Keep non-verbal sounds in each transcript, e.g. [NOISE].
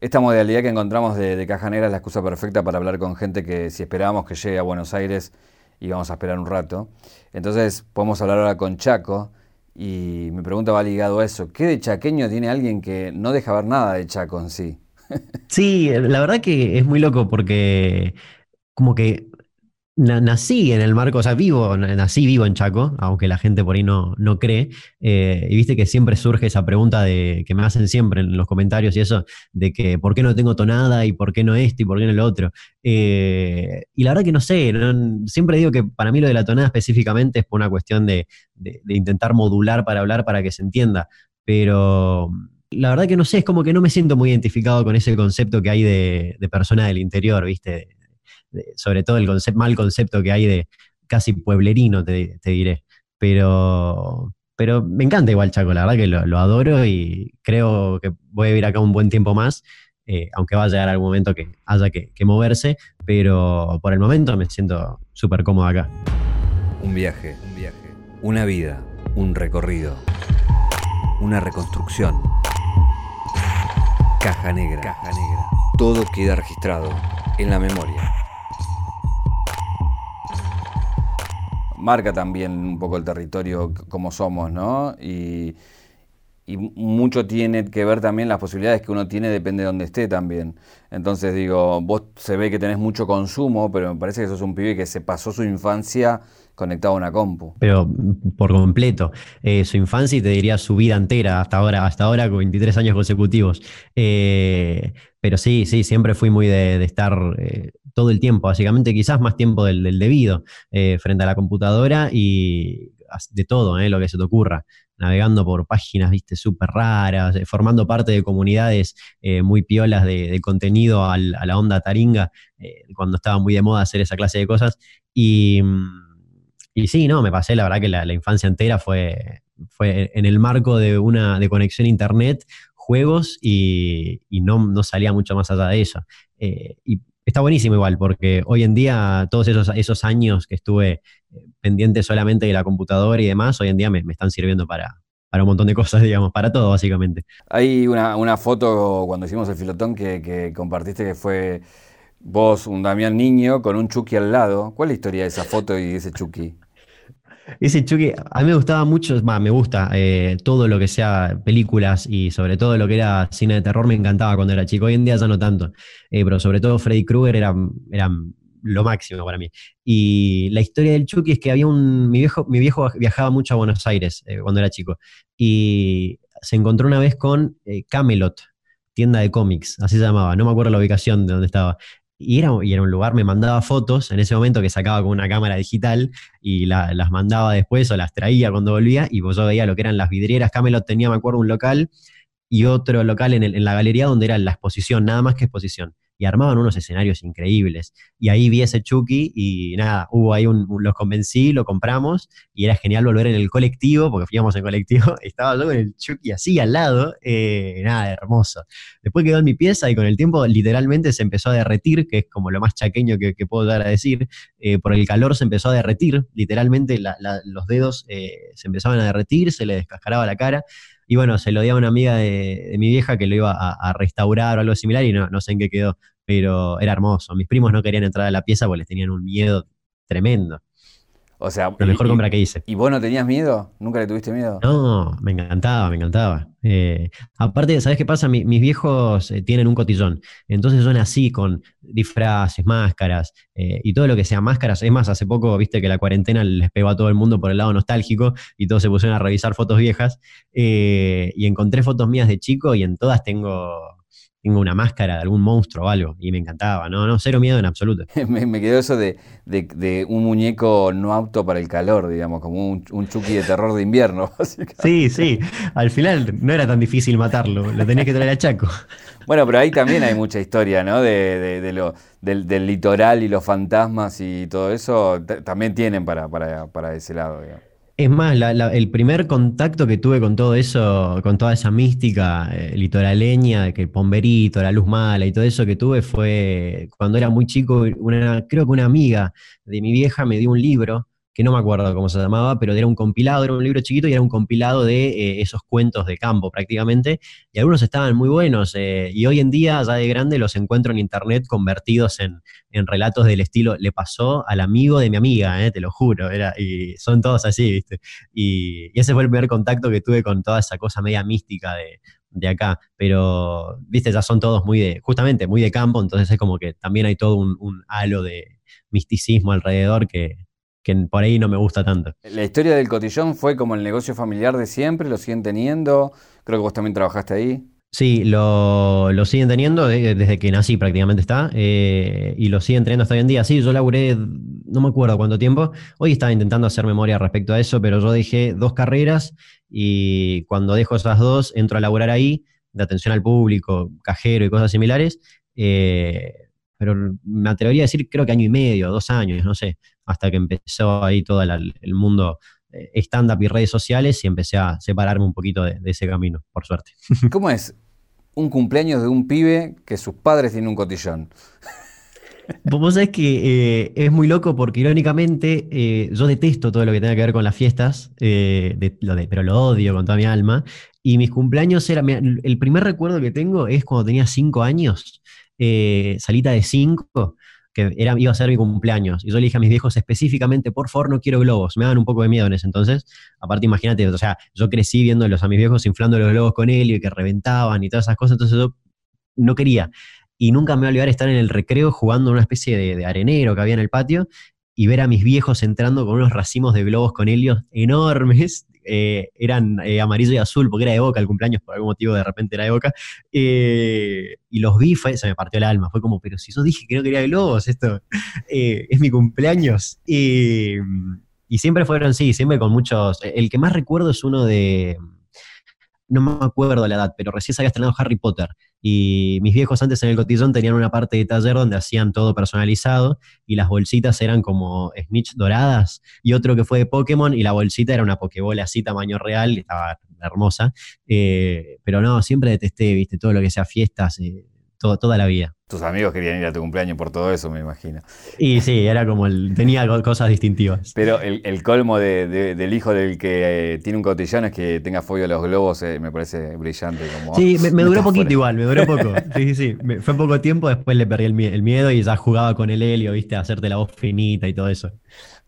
Esta modalidad que encontramos de, de, Caja Negra es la excusa perfecta para hablar con gente que si esperábamos que llegue a Buenos Aires íbamos a esperar un rato. Entonces podemos hablar ahora con Chaco y mi pregunta va ligado a eso. ¿Qué de chaqueño tiene alguien que no deja ver nada de Chaco en sí? Sí, la verdad que es muy loco porque como que nací en el marco, o sea, vivo, nací vivo en Chaco, aunque la gente por ahí no, no cree. Eh, y viste que siempre surge esa pregunta de, que me hacen siempre en los comentarios y eso, de que por qué no tengo tonada y por qué no esto y por qué no lo otro. Eh, y la verdad que no sé, siempre digo que para mí lo de la tonada específicamente es por una cuestión de, intentar modular para hablar para que se entienda. Pero la verdad que no sé, es como que no me siento muy identificado con ese concepto que hay de, de persona del interior, ¿viste? Sobre todo el mal concepto que hay de casi pueblerino, te, diré. Pero, pero me encanta igual Chaco, la verdad que lo, adoro y creo que voy a vivir acá un buen tiempo más, eh, aunque va a llegar algún momento que haya que, moverse, pero por el momento me siento súper cómodo acá. Un viaje, un viaje, una vida, un recorrido, una reconstrucción. Caja negra, caja negra. Todo queda registrado en la memoria. Marca también un poco el territorio como somos, ¿no? Y, mucho tiene que ver también las posibilidades que uno tiene, depende de donde esté también. Entonces digo, vos se ve que tenés mucho consumo, pero me parece que sos un pibe que se pasó su infancia conectado a una compu. Pero por completo, eh, su infancia y te diría su vida entera, hasta ahora, hasta ahora con 23 años consecutivos. Eh, pero sí, sí, siempre fui muy de, estar eh, todo el tiempo, básicamente quizás más tiempo del, debido, eh, frente a la computadora y de todo, lo que se te ocurra, navegando por páginas, viste, súper raras, eh, formando parte de comunidades muy piolas de, contenido a la onda taringa, cuando estaba muy de moda hacer esa clase de cosas. Y, y sí, no, me pasé, la verdad que la, infancia entera fue, fue en el marco de una de conexión a internet, juegos y, no, no, salía mucho más allá de eso. y está buenísimo igual, porque hoy en día todos esos, esos años que estuve eh, pendiente solamente de la computadora y demás, hoy en día me, están sirviendo para, para un montón de cosas, [LAUGHS] digamos, para todo básicamente. Hay una, foto cuando hicimos el filotón que, compartiste que fue vos, un Damián niño, con un Chucky al lado. ¿Cuál es la historia de esa foto y de ese Chucky? Ese Chucky, a mí me gustaba mucho, me gusta eh, todo lo que sea películas y sobre todo lo que era cine de terror, me encantaba cuando era chico. Hoy en día ya no tanto, eh, pero sobre todo Freddy Krueger era, era lo máximo para mí. Y la historia del Chucky es que había un. Mi viejo, mi viejo viajaba mucho a Buenos Aires eh, cuando era chico y se encontró una vez con Camelot, tienda de cómics, así se llamaba, no me acuerdo la ubicación de donde estaba. Y era, y era un lugar, me mandaba fotos en ese momento que sacaba con una cámara digital y las mandaba después o las traía cuando volvía y pues yo veía lo que eran las vidrieras. Camelot tenía, me acuerdo, un local y otro local en, en la galería donde era la exposición, nada más que exposición y armaban unos escenarios increíbles. Y ahí vi ese Chucky y nada, hubo ahí los convencí, lo compramos y era genial volver en el colectivo, porque fuimos en colectivo, [LAUGHS] estaba yo con el Chucky así al lado, eh, nada, hermoso. Después quedó en mi pieza y con el tiempo literalmente se empezó a derretir, que es como lo más chaqueño que, puedo dar a decir, eh, por el calor se empezó a derretir, literalmente los dedos eh, se empezaban a derretir, se le descascaraba la cara. Y bueno, se lo di a una amiga de, mi vieja que lo iba a, restaurar o algo similar y no, no sé en qué quedó, pero era hermoso. Mis primos no querían entrar a la pieza porque les tenían un miedo tremendo. O sea, la mejor compra que hice. ¿Y vos no tenías miedo? ¿Nunca le tuviste miedo? No, me encantaba, me encantaba. Eh, aparte, ¿sabes qué pasa? mis viejos eh, tienen un cotillón. Entonces son así, con disfraces, máscaras eh, y todo lo que sea máscaras. Es más, hace poco viste que la cuarentena les pegó a todo el mundo por el lado nostálgico y todos se pusieron a revisar fotos viejas. y encontré fotos mías de chico y en todas tengo tengo una máscara de algún monstruo o algo, y me encantaba, no, no, cero miedo en absoluto. [LAUGHS] me, quedó eso de, un muñeco no apto para el calor, digamos, como un, un Chucky de terror de invierno, [LAUGHS] Sí, sí, al final no era tan difícil matarlo, lo tenías que traer a Chaco. [LAUGHS] Bueno, pero ahí también hay mucha historia, ¿no? De, lo, del, litoral y los fantasmas y todo eso, también tienen para, para, para ese lado, digamos. Es más, el primer contacto que tuve con todo eso, con toda esa mística eh, litoraleña, que el pomberito, la luz mala y todo eso que tuve fue cuando era muy chico, creo que una amiga de mi vieja me dio un libro que no me acuerdo cómo se llamaba, pero era un compilado, era un libro chiquito y era un compilado de eh, esos cuentos de campo prácticamente, y algunos estaban muy buenos, eh, y hoy en día, ya de grande, los encuentro en internet convertidos en, relatos del estilo, le pasó al amigo de mi amiga, eh, te lo juro, y son todos así, ¿viste? Y, ese fue el primer contacto que tuve con toda esa cosa media mística de, de acá, pero, viste, ya son todos muy de, justamente, muy de campo, entonces es como que también hay todo un, halo de misticismo alrededor que, por ahí no me gusta tanto. La historia del cotillón fue como el negocio familiar de siempre, lo siguen teniendo, creo que vos también trabajaste ahí. Sí, lo, siguen teniendo desde que nací prácticamente está, eh, y lo siguen teniendo hasta hoy en día. Sí, yo laburé, no me acuerdo cuánto tiempo, hoy estaba intentando hacer memoria respecto a eso, pero yo dejé dos carreras y cuando dejo esas dos, entro a laburar ahí, de atención al público, cajero y cosas similares. Eh, pero me atrevería a decir, creo que año y medio, dos años, no sé, hasta que empezó ahí todo el mundo eh, stand-up y redes sociales y empecé a separarme un poquito de, ese camino, por suerte. [LAUGHS] ¿Cómo es un cumpleaños de un pibe que sus padres tienen un cotillón? [LAUGHS] Vos sabés que eh, es muy loco porque irónicamente eh, yo detesto todo lo que tenga que ver con las fiestas, eh, pero lo odio con toda mi alma. Y mis cumpleaños era, el primer recuerdo que tengo es cuando tenía cinco años, salita de cinco, que era, iba a ser mi cumpleaños. Y yo le dije a mis viejos específicamente, por favor, no quiero globos. Me daban un poco de miedo en ese entonces. Aparte, imagínate, o sea, yo crecí viéndolos a mis viejos inflando los globos con helio y que reventaban y todas esas cosas, entonces yo no quería y nunca me voy a olvidar estar en el recreo jugando una especie de, arenero que había en el patio y ver a mis viejos entrando con unos racimos de globos con helios enormes. Eh, eran eh, amarillo y azul porque era de boca el cumpleaños, por algún motivo de repente era de boca. Eh, y los vi, se me partió el alma. Fue como, pero si yo dije que no quería globos, esto es mi cumpleaños. y siempre fueron, sí, siempre con muchos. El que más recuerdo es uno de no me acuerdo la edad, pero recién se había estrenado Harry Potter. Y mis viejos antes en el cotillón tenían una parte de taller donde hacían todo personalizado y las bolsitas eran como snitch doradas y otro que fue de Pokémon y la bolsita era una Pokébola así tamaño real estaba hermosa. Eh, pero no, siempre detesté, viste, todo lo que sea fiestas. Eh, toda la vida. Tus amigos querían ir a tu cumpleaños por todo eso, me imagino. Y sí, era como el, tenía cosas distintivas. Pero el, colmo del hijo del que eh, tiene un cotillón es que tenga fobia a los globos, eh, me parece brillante. Como, sí, me, duró poquito igual, me duró poco. Sí, sí, sí. fue poco tiempo, después le perdí el, miedo y ya jugaba con el helio, viste, a hacerte la voz finita y todo eso.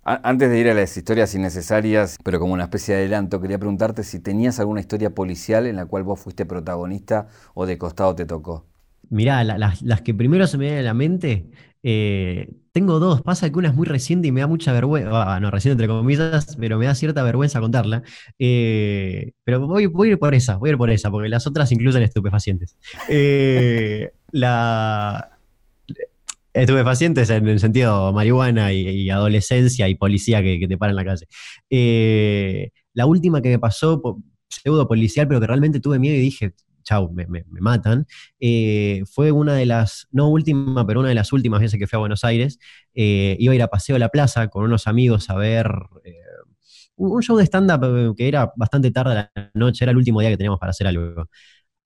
Antes de ir a las historias innecesarias, pero como una especie de adelanto, quería preguntarte si tenías alguna historia policial en la cual vos fuiste protagonista o de costado te tocó. Mirá, las, que primero se me vienen a la mente, eh, tengo dos. Pasa que una es muy reciente y me da mucha vergüenza, ah, no, reciente entre comillas, pero me da cierta vergüenza contarla. Eh, pero voy, a ir por esa, voy a ir por esa, porque las otras incluyen estupefacientes. Eh, la, estupefacientes en el sentido marihuana y, adolescencia y policía que, que, te para en la calle. la última que me pasó, pseudo policial, pero que realmente tuve miedo y dije, chau, me, matan, eh, fue una de las, no última, pero una de las últimas veces que fui a Buenos Aires. Eh, iba a ir a Paseo a la Plaza con unos amigos a ver eh, un show de stand-up que era bastante tarde la noche, era el último día que teníamos para hacer algo.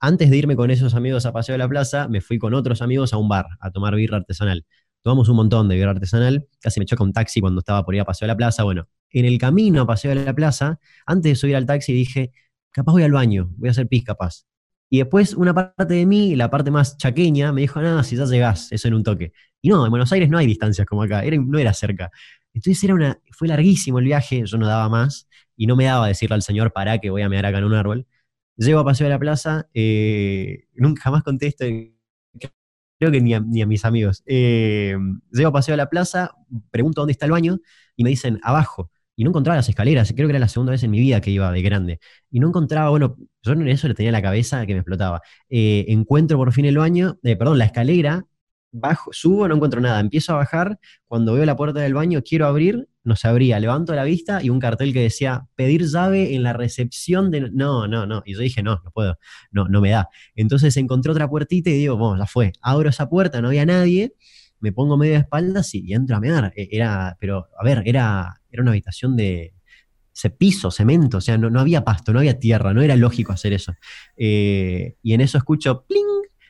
Antes de irme con esos amigos a Paseo de la Plaza, me fui con otros amigos a un bar a tomar birra artesanal. Tomamos un montón de birra artesanal, casi me choca un taxi cuando estaba por ir a Paseo de la Plaza. Bueno, en el camino a Paseo de la Plaza, antes de subir al taxi dije, capaz voy al baño, voy a hacer pis capaz. Y después una parte de mí, la parte más chaqueña, me dijo, nada, si ya llegás, eso en un toque. Y no, en Buenos Aires no hay distancias como acá, no era cerca. Entonces era una, fue larguísimo el viaje, yo no daba más, y no me daba decirle al señor, para que voy a mirar acá en un árbol. Llego a Paseo de la Plaza, eh, nunca más contesto, creo que ni a, mis amigos. Eh, llego a Paseo de la Plaza, pregunto dónde está el baño, y me dicen, abajo y no encontraba las escaleras. Creo que era la segunda vez en mi vida que iba de grande. Y no encontraba, bueno, yo en eso le tenía la cabeza que me explotaba. Eh, encuentro por fin el baño, eh, perdón, la escalera, bajo, subo, no encuentro nada. Empiezo a bajar, cuando veo la puerta del baño, quiero abrir, no se abría. Levanto la vista y un cartel que decía, pedir llave en la recepción de... No, no, no. Y yo dije, no, no puedo, no, no me da. Entonces encontré otra puertita y digo, bueno, ya fue. Abro esa puerta, no había nadie me pongo medio de espaldas y, entro a mear. E, era, pero, a ver, era, era una habitación de piso, cemento, o sea, no, no, había pasto, no había tierra, no era lógico hacer eso. Eh, y en eso escucho pling,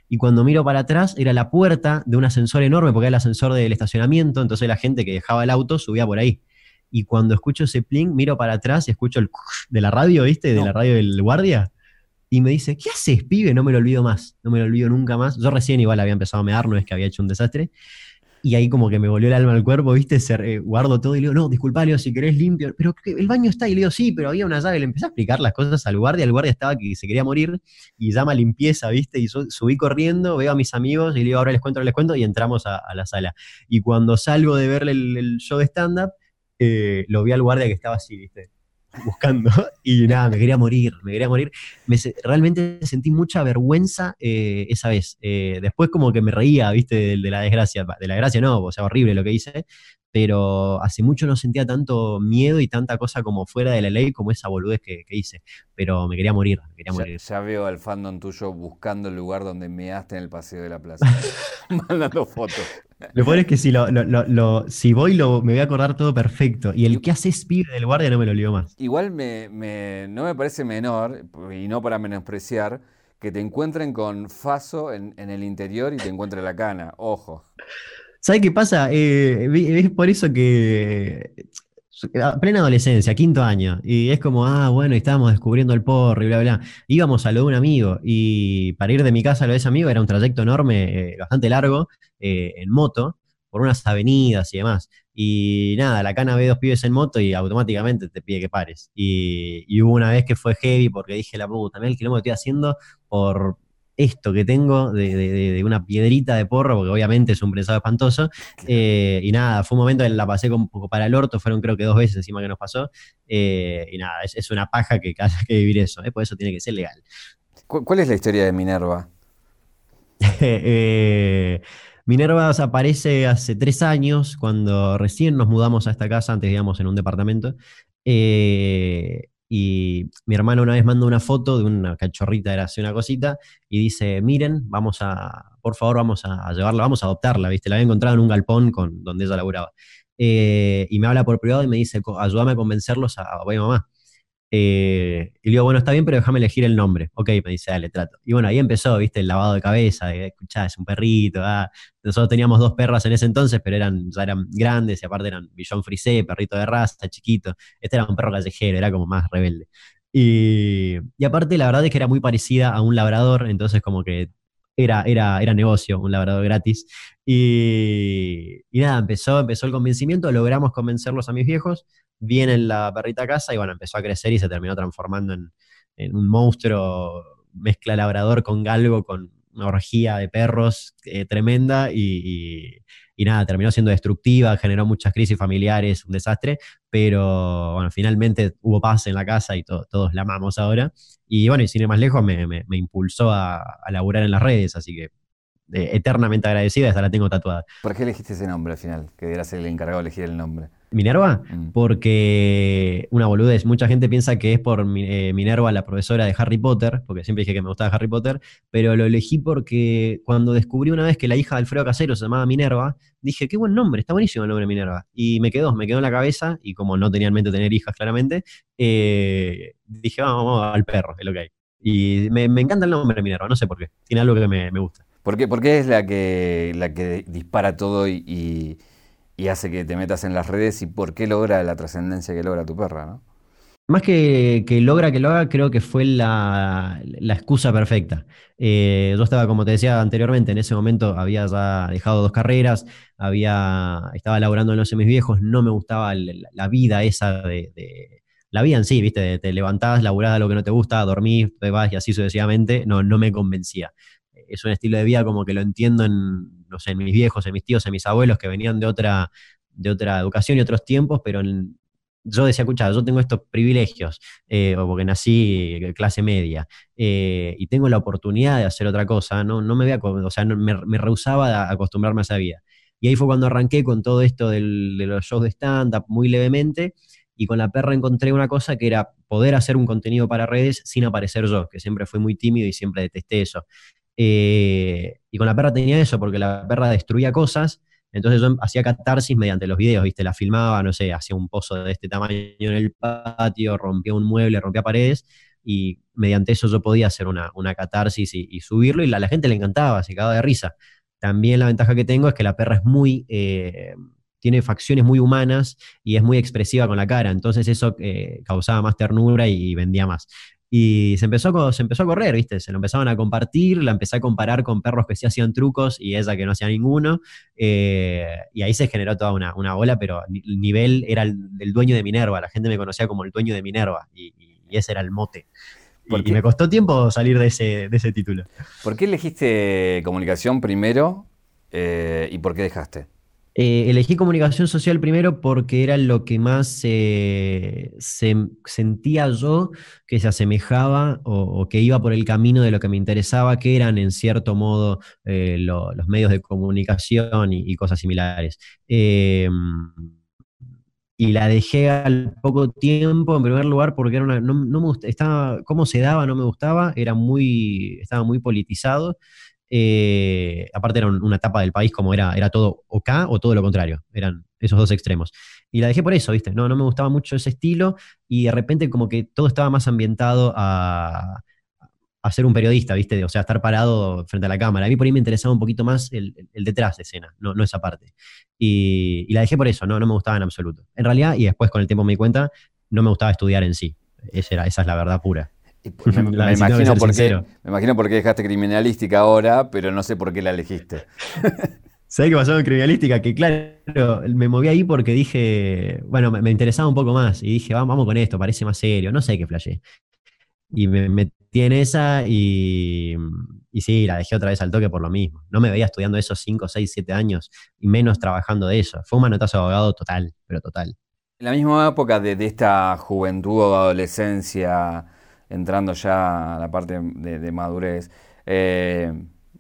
y cuando miro para atrás era la puerta de un ascensor enorme, porque era el ascensor del estacionamiento, entonces la gente que dejaba el auto subía por ahí. y cuando escucho ese pling, miro para atrás y escucho el de la radio, ¿viste? De la radio del guardia. Y me dice, ¿qué haces, pibe? No me lo olvido más, no me lo olvido nunca más. Yo recién igual había empezado a mear, no es que había hecho un desastre. Y ahí como que me volvió el alma al cuerpo, ¿viste? Se, guardo todo y le digo, no, disculpa, Leo, si querés limpio. Pero el baño está. Y le digo, sí, pero había una llave. Le empecé a explicar las cosas al guardia. El guardia estaba que se quería morir y llama limpieza, ¿viste? Y subí corriendo, veo a mis amigos y le digo, ahora les cuento, ahora les cuento. Y entramos a, la sala. Y cuando salgo de ver el, show de stand-up, eh, lo vi al guardia que estaba así, ¿viste? Buscando [LAUGHS] y nada, me quería morir, me quería morir. Me, realmente sentí mucha vergüenza eh, esa vez. Eh, después como que me reía, viste, de, la desgracia. De la desgracia no, o sea, horrible lo que hice, pero hace mucho no sentía tanto miedo y tanta cosa como fuera de la ley como esa boludez que, hice. Pero me quería morir, me quería morir. Ya veo al fandom tuyo buscando el lugar donde measte en el paseo de la plaza. [LAUGHS] Mandando fotos. Lo peor es que si, lo, si voy lo, me voy a acordar todo perfecto. Y el que hace pibe del guardia no me lo olvido más. Igual me, no me parece menor, y no para menospreciar, que te encuentren con Faso en, el interior y te encuentre la cana. Ojo. ¿Sabes qué pasa? Eh, es por eso que plena adolescencia, quinto año, y es como, ah, bueno, estábamos descubriendo el porro y bla, bla. Íbamos a lo de un amigo, y para ir de mi casa a lo de ese amigo era un trayecto enorme, eh, bastante largo, eh, en moto, por unas avenidas y demás. Y nada, la cana ve dos pibes en moto y automáticamente te pide que pares. Y, hubo una vez que fue heavy porque dije, la puta, también el kilómetro estoy haciendo por, esto que tengo de, una piedrita de porro, porque obviamente es un prensado espantoso. Eh, y nada, fue un momento en la pasé un poco para el orto, fueron creo que dos veces encima que nos pasó. Eh, y nada, es, una paja que haya que vivir eso, ¿eh? por eso tiene que ser legal. ¿Cuál es la historia de Minerva? [LAUGHS] Minerva aparece hace tres años, cuando recién nos mudamos a esta casa, antes digamos en un departamento. Y mi hermano una vez manda una foto de una cachorrita, era así una cosita, y dice, miren, vamos a, por favor, vamos a llevarla, vamos a adoptarla, ¿viste? La había encontrado en un galpón con, donde ella laburaba. Eh, y me habla por privado y me dice, ayúdame a convencerlos a, a mamá. Eh, y le digo, bueno, está bien, pero déjame elegir el nombre. Ok, me dice, dale, trato. Y bueno, ahí empezó, viste, el lavado de cabeza, de, escuchá, es un perrito. Ah. Nosotros teníamos dos perras en ese entonces, pero eran, ya eran grandes y aparte eran Billon Frisé, perrito de raza, chiquito. Este era un perro callejero, era como más rebelde. Y, y aparte, la verdad es que era muy parecida a un labrador, entonces como que era, era, era negocio, un labrador gratis. Y, y nada, empezó, empezó el convencimiento, logramos convencerlos a mis viejos viene la perrita casa y bueno, empezó a crecer y se terminó transformando en, un monstruo, mezcla labrador con galgo, con una orgía de perros eh, tremenda y, nada, terminó siendo destructiva, generó muchas crisis familiares, un desastre, pero bueno, finalmente hubo paz en la casa y todos la amamos ahora. Y bueno, y sin ir más lejos me, impulsó a, a laburar en las redes, así que eh, eternamente agradecida, esta la tengo tatuada. ¿Por qué elegiste ese nombre al final? Que debería ser el encargado de elegir el nombre. Minerva, mm. porque una boludez, mucha gente piensa que es por eh, Minerva, la profesora de Harry Potter, porque siempre dije que me gustaba Harry Potter, pero lo elegí porque cuando descubrí una vez que la hija de Alfredo Casero se llamaba Minerva, dije, qué buen nombre, está buenísimo el nombre Minerva. Y me quedó, me quedó en la cabeza, y como no tenía en mente tener hijas claramente, eh, dije, vamos, al perro, es lo que hay. Y me, encanta el nombre Minerva, no sé por qué, tiene algo que me, gusta. ¿Por qué? Porque es la que, la que dispara todo y y hace que te metas en las redes y por qué logra la trascendencia que logra tu perra, ¿no? Más que, que, logra que lo haga, creo que fue la, excusa perfecta. Eh, yo estaba, como te decía anteriormente, en ese momento había ya dejado dos carreras, había, estaba laburando en los semis viejos, no me gustaba la, vida esa de, La vida en sí, ¿viste? te levantás, laburás a lo que no te gusta, dormís, te vas y así sucesivamente, no, no me convencía. Es un estilo de vida como que lo entiendo en no sé, en mis viejos, en mis tíos, en mis abuelos que venían de otra, de otra educación y otros tiempos, pero yo decía, escucha, yo tengo estos privilegios, eh, o porque nací clase media, eh, y tengo la oportunidad de hacer otra cosa, no, no me voy a, o sea, me, rehusaba a acostumbrarme a esa vida. Y ahí fue cuando arranqué con todo esto de los shows de stand-up muy levemente, y con la perra encontré una cosa que era poder hacer un contenido para redes sin aparecer yo, que siempre fui muy tímido y siempre detesté eso. Eh, y con la perra tenía eso, porque la perra destruía cosas, entonces yo hacía catarsis mediante los videos, ¿viste? La filmaba, no sé, hacía un pozo de este tamaño en el patio, rompía un mueble, rompía paredes, y mediante eso yo podía hacer una, catarsis y, subirlo, y a la, gente le encantaba, se cagaba de risa. También la ventaja que tengo es que la perra es muy, eh, tiene facciones muy humanas y es muy expresiva con la cara, entonces eso eh, causaba más ternura y, vendía más. Y se empezó, a, se empezó a correr, ¿viste? Se lo empezaban a compartir, la empecé a comparar con perros que sí hacían trucos y ella que no hacía ninguno. Eh, y ahí se generó toda una, una ola, pero el nivel era el dueño de Minerva. La gente me conocía como el dueño de Minerva y, ese era el mote. Y, me costó tiempo salir de ese, de ese título. ¿Por qué elegiste comunicación primero eh, y por qué dejaste? Eh, elegí comunicación social primero porque era lo que más se, sentía yo que se asemejaba o, que iba por el camino de lo que me interesaba, que eran en cierto modo eh, los medios de comunicación y, cosas similares. Em, y la dejé al poco tiempo, en primer lugar, porque era una, no, me gustaba, estaba, cómo se daba no me gustaba, era muy, estaba muy politizado eh, aparte era una etapa del país como era, era todo o K o todo lo contrario, eran esos dos extremos. Y la dejé por eso, ¿viste? No, no me gustaba mucho ese estilo y de repente como que todo estaba más ambientado a, a ser un periodista, ¿viste? O sea, estar parado frente a la cámara. A mí por ahí me interesaba un poquito más el, detrás de escena, no, no esa parte. Y, la dejé por eso, no, no me gustaba en absoluto. En realidad, y después con el tiempo me di cuenta, no me gustaba estudiar en sí. Esa, era, esa es la verdad pura. Me, [LAUGHS] imagino por qué, me imagino por qué dejaste criminalística ahora, pero no sé por qué la elegiste. [LAUGHS] ¿Sabes qué pasó en criminalística? Que claro, me moví ahí porque dije, bueno, me, interesaba un poco más y dije, vamos, vamos con esto, parece más serio, no sé qué flashé. Y me metí en esa y, y sí, la dejé otra vez al toque por lo mismo. No me veía estudiando esos 5, 6, 7 años y menos trabajando de eso. Fue un manotazo de abogado total, pero total. En la misma época de, de esta juventud o adolescencia, entrando ya a la parte de, madurez. Eh,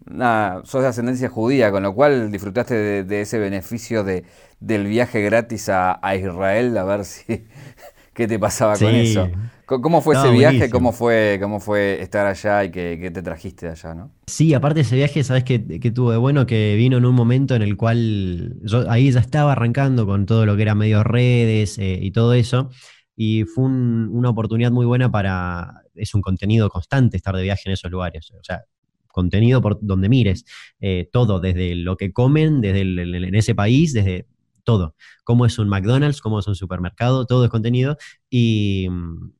nada, sos de ascendencia judía, con lo cual disfrutaste de, ese beneficio de, del viaje gratis a, Israel, a ver si [LAUGHS] qué te pasaba con eso. ¿Cómo fue ese viaje? ¿Cómo fue, ¿Cómo fue estar allá y qué, te trajiste de allá? ¿no? Sí, aparte de ese viaje, ¿sabes qué, tuvo de bueno? Que vino en un momento en el cual yo ahí ya estaba arrancando con todo lo que era medios redes eh, y todo eso y fue una oportunidad muy buena para, es un contenido constante estar de viaje en esos lugares, o sea, contenido por donde mires, eh, todo, desde lo que comen, desde en ese país, desde todo. Cómo es un McDonald's, cómo es un supermercado, todo es contenido. Y,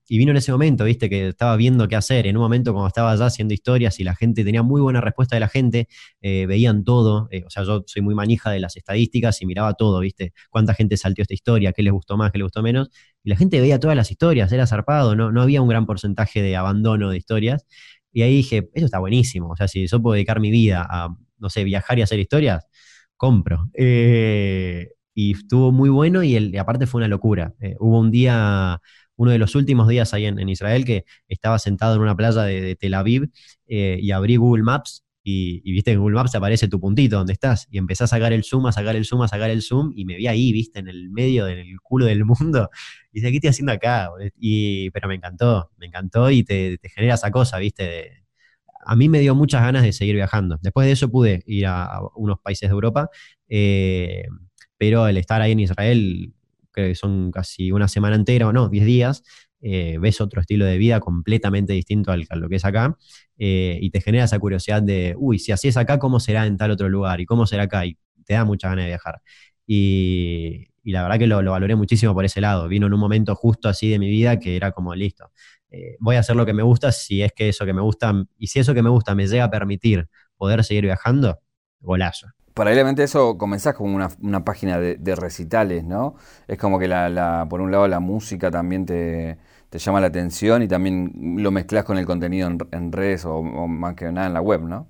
vino en ese momento, viste, que estaba viendo qué hacer. En un momento, cuando estaba allá haciendo historias y la gente tenía muy buena respuesta de la gente, eh, veían todo. Eh, o sea, yo soy muy manija de las estadísticas y miraba todo, viste, cuánta gente saltió esta historia, qué les gustó más, qué les gustó menos. Y la gente veía todas las historias, era zarpado, no, no había un gran porcentaje de abandono de historias. Y ahí dije, eso está buenísimo. O sea, si yo puedo dedicar mi vida a, no sé, viajar y hacer historias, compro. Eh, y estuvo muy bueno y, el, aparte fue una locura. Eh, hubo un día, uno de los últimos días ahí en, Israel, que estaba sentado en una playa de, Tel Aviv eh, y abrí Google Maps y, viste que en Google Maps aparece tu puntito donde estás y empecé a sacar el zoom, a sacar el zoom, a sacar el zoom y me vi ahí, viste, en el medio del culo del mundo y dije, ¿qué estoy haciendo acá? Y, pero me encantó, me encantó y te, genera esa cosa, viste, a mí me dio muchas ganas de seguir viajando. Después de eso pude ir a, unos países de Europa. Eh, pero el estar ahí en Israel, creo que son casi una semana entera, o no, 10 días, eh, ves otro estilo de vida completamente distinto al, a lo que es acá, eh, y te genera esa curiosidad de, uy, si así es acá, ¿cómo será en tal otro lugar? ¿Y cómo será acá? Y te da mucha ganas de viajar. Y, la verdad que lo, valoré muchísimo por ese lado. Vino en un momento justo así de mi vida que era como listo. Eh, voy a hacer lo que me gusta si es que eso que me gusta, y si eso que me gusta me llega a permitir poder seguir viajando, golazo paralelamente a eso comenzás como una, página de, recitales, ¿no? Es como que por un lado la música también te, llama la atención y también lo mezclas con el contenido en, redes o, más que nada en la web, ¿no?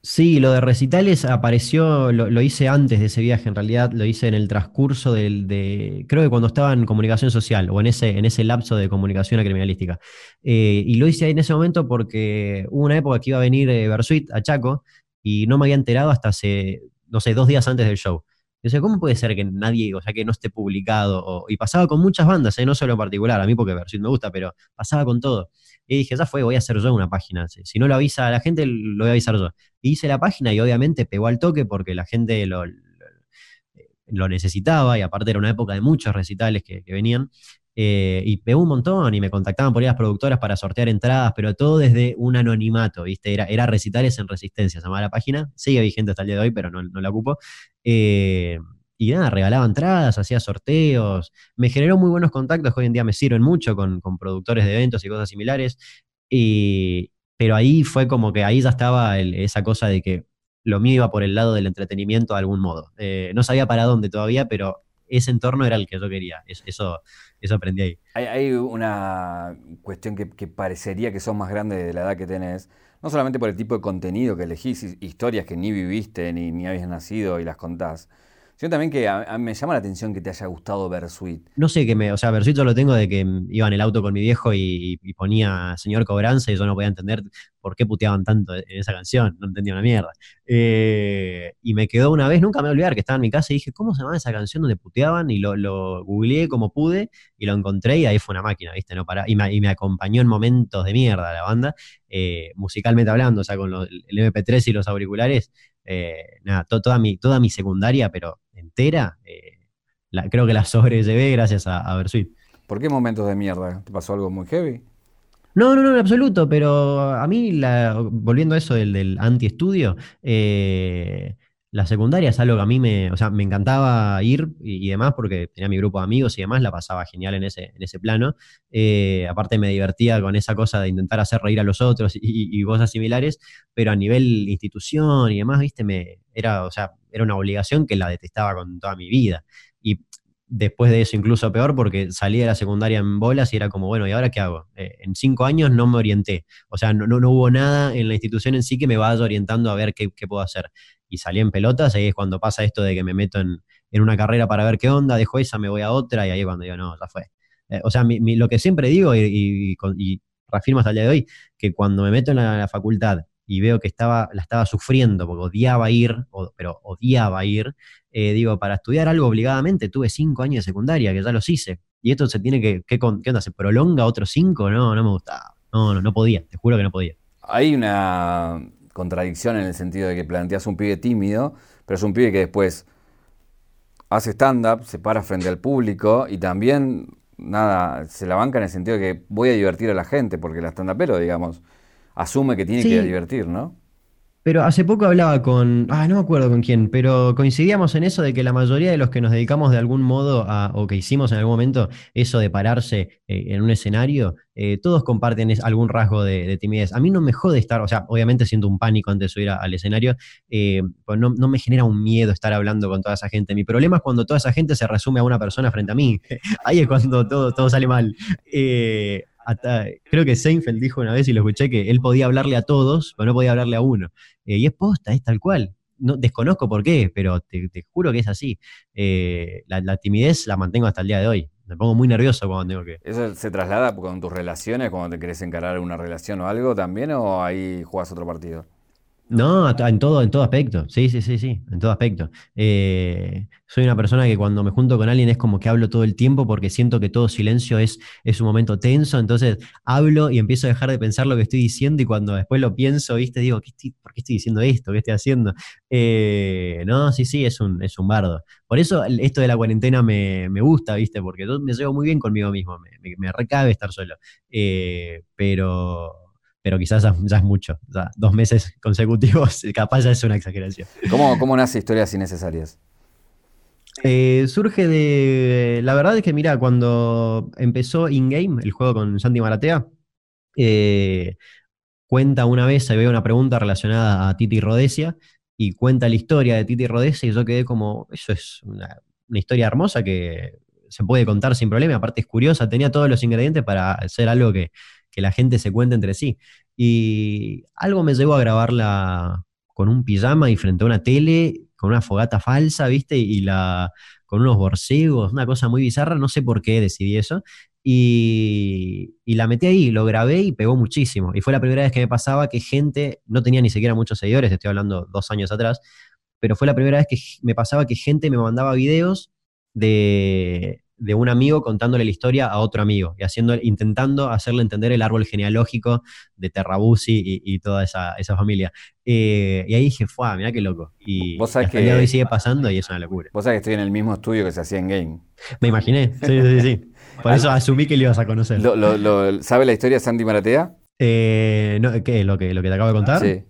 Sí, lo de recitales apareció, lo, hice antes de ese viaje, en realidad lo hice en el transcurso del, de, creo que cuando estaba en comunicación social o en ese, en ese lapso de comunicación criminalística. Eh, y lo hice ahí en ese momento porque hubo una época que iba a venir eh, a Chaco y no me había enterado hasta hace, no sé, dos días antes del show. Yo ¿cómo puede ser que nadie, o sea, que no esté publicado? y pasaba con muchas bandas, ¿eh? no solo en particular, a mí porque Versuit me gusta, pero pasaba con todo. Y dije, ya fue, voy a hacer yo una página. Si no lo avisa a la gente, lo voy a avisar yo. Y hice la página y obviamente pegó al toque porque la gente lo, lo, necesitaba y aparte era una época de muchos recitales que venían. Eh, y pegó un montón y me contactaban por ahí las productoras para sortear entradas, pero todo desde un anonimato, ¿viste? Era, era recitales en resistencia, se llamaba la página, sigue vigente hasta el día de hoy, pero no, la ocupo. Eh, y nada, regalaba entradas, hacía sorteos, me generó muy buenos contactos que hoy en día me sirven mucho con, productores de eventos y cosas similares, pero ahí fue como que ahí ya estaba esa cosa de que lo mío iba por el lado del entretenimiento de algún modo. Eh, no sabía para dónde todavía, pero ese entorno era el que yo quería. Eso, eso aprendí ahí. Hay, una cuestión que, parecería que sos más grande de la edad que tenés, no solamente por el tipo de contenido que elegís, historias que ni viviste ni, ni habías nacido y las contás, yo también que me llama la atención que te haya gustado Versuit. No sé qué me, o sea, Versuit yo lo tengo de que iba en el auto con mi viejo y, ponía Señor Cobranza y yo no podía entender por qué puteaban tanto en esa canción, no entendía una mierda. Eh, y me quedó una vez, nunca me voy a olvidar, que estaba en mi casa y dije, ¿cómo se llama esa canción donde puteaban? Y lo, lo googleé como pude y lo encontré y ahí fue una máquina, ¿viste? No para, y, me, acompañó en momentos de mierda la banda, eh, musicalmente hablando, o sea, con el MP3 y los auriculares. Eh, nada, toda, mi, toda mi secundaria, pero entera, eh, creo que la sobrellevé gracias a, a Versuit. ¿Por qué momentos de mierda? ¿Te pasó algo muy heavy? No, no, no, en absoluto, pero a mí, volviendo a eso del, del anti-estudio, eh, la secundaria es algo que a mí me, o sea, me encantaba ir y, demás porque tenía mi grupo de amigos y demás, la pasaba genial en ese, en ese plano. Eh, aparte me divertía con esa cosa de intentar hacer reír a los otros y, cosas similares, pero a nivel institución y demás, viste, me, era, o sea, era una obligación que la detestaba con toda mi vida. Y después de eso incluso peor porque salí de la secundaria en bolas y era como, bueno, ¿y ahora qué hago? Eh, en cinco años no me orienté, o sea, no, no, hubo nada en la institución en sí que me vaya orientando a ver qué, qué puedo hacer y salí en pelotas, ahí es cuando pasa esto de que me meto en, una carrera para ver qué onda, dejo esa, me voy a otra, y ahí es cuando digo, no, ya fue. Eh, o sea, lo que siempre digo y, y, reafirmo hasta el día de hoy, que cuando me meto en la, facultad y veo que estaba, la estaba sufriendo porque odiaba ir, pero odiaba ir, eh, digo, para estudiar algo obligadamente tuve cinco años de secundaria, que ya los hice. Y esto se tiene que, ¿qué, qué onda? ¿Se prolonga otros cinco? No, no me gustaba. No, no, no podía, te juro que no podía. Hay una, contradicción en el sentido de que planteas un pibe tímido, pero es un pibe que después hace stand-up, se para frente al público y también, nada, se la banca en el sentido de que voy a divertir a la gente, porque la stand-upero, digamos, asume que tiene que divertir, ¿no? Pero hace poco hablaba con, ah, no me acuerdo con quién, pero coincidíamos en eso de que la mayoría de los que nos dedicamos de algún modo a, o que hicimos en algún momento eso de pararse eh, en un escenario, eh, todos comparten algún rasgo de, timidez. A mí no me jode estar, o sea, obviamente siento un pánico antes de subir al escenario, eh, pues no, me genera un miedo estar hablando con toda esa gente. Mi problema es cuando toda esa gente se resume a una persona frente a mí. [LAUGHS] Ahí es cuando todo, todo sale mal creo que Seinfeld dijo una vez y lo escuché que él podía hablarle a todos, pero no podía hablarle a uno. Eh, y es posta, es tal cual. No, desconozco por qué, pero te, juro que es así. Eh, la, timidez la mantengo hasta el día de hoy. Me pongo muy nervioso cuando tengo que. ¿Eso se traslada con tus relaciones, cuando te querés encarar una relación o algo también, o ahí juegas otro partido? No, en todo, en todo aspecto. Sí, sí, sí, sí, en todo aspecto. Eh, soy una persona que cuando me junto con alguien es como que hablo todo el tiempo porque siento que todo silencio es, es un momento tenso. Entonces hablo y empiezo a dejar de pensar lo que estoy diciendo y cuando después lo pienso, viste, digo, ¿por qué estoy diciendo esto? ¿Qué estoy haciendo? Eh, no, sí, sí, es un, es un bardo. Por eso esto de la cuarentena me, gusta, viste, porque yo me llevo muy bien conmigo mismo, me, me, recabe estar solo. Eh, pero pero quizás ya, es mucho. dos meses [LAUGHS] consecutivos, [LAUGHS] capaz ya es una exageración. ¿Cómo, cómo nace Historias Innecesarias? Eh, surge de. La verdad es que, mira, cuando empezó InGame, el juego con Santi Maratea, eh, cuenta una vez, había una pregunta relacionada a Titi Rodesia, y cuenta la historia de Titi Rodesia, y yo quedé como, eso es una, una historia hermosa que se puede contar sin problema, aparte es curiosa, tenía todos los ingredientes para hacer algo que, que la gente se cuente entre sí. Y algo me llevó a grabarla con un pijama y frente a una tele, con una fogata falsa, ¿viste? Y la, con unos borcegos, una cosa muy bizarra, no sé por qué decidí eso. Y, y, la metí ahí, lo grabé y pegó muchísimo. Y fue la primera vez que me pasaba que gente, no tenía ni siquiera muchos seguidores, estoy hablando dos años atrás, pero fue la primera vez que me pasaba que gente me mandaba videos de, de un amigo contándole la historia a otro amigo y haciendo, intentando hacerle entender el árbol genealógico de Terrabusi y, toda esa, familia. Eh, y ahí dije, fue, mira qué loco. Y ¿Vos sabés que el hoy sigue pasando y es una locura. Vos sabés que estoy en el mismo estudio que se hacía en Game. Me imaginé, sí, sí, sí. Por eso asumí que lo ibas a conocer. ¿Sabe la historia de Santi Maratea? Eh, no, ¿Qué? ¿Lo que, ¿Lo que te acabo de contar? Sí.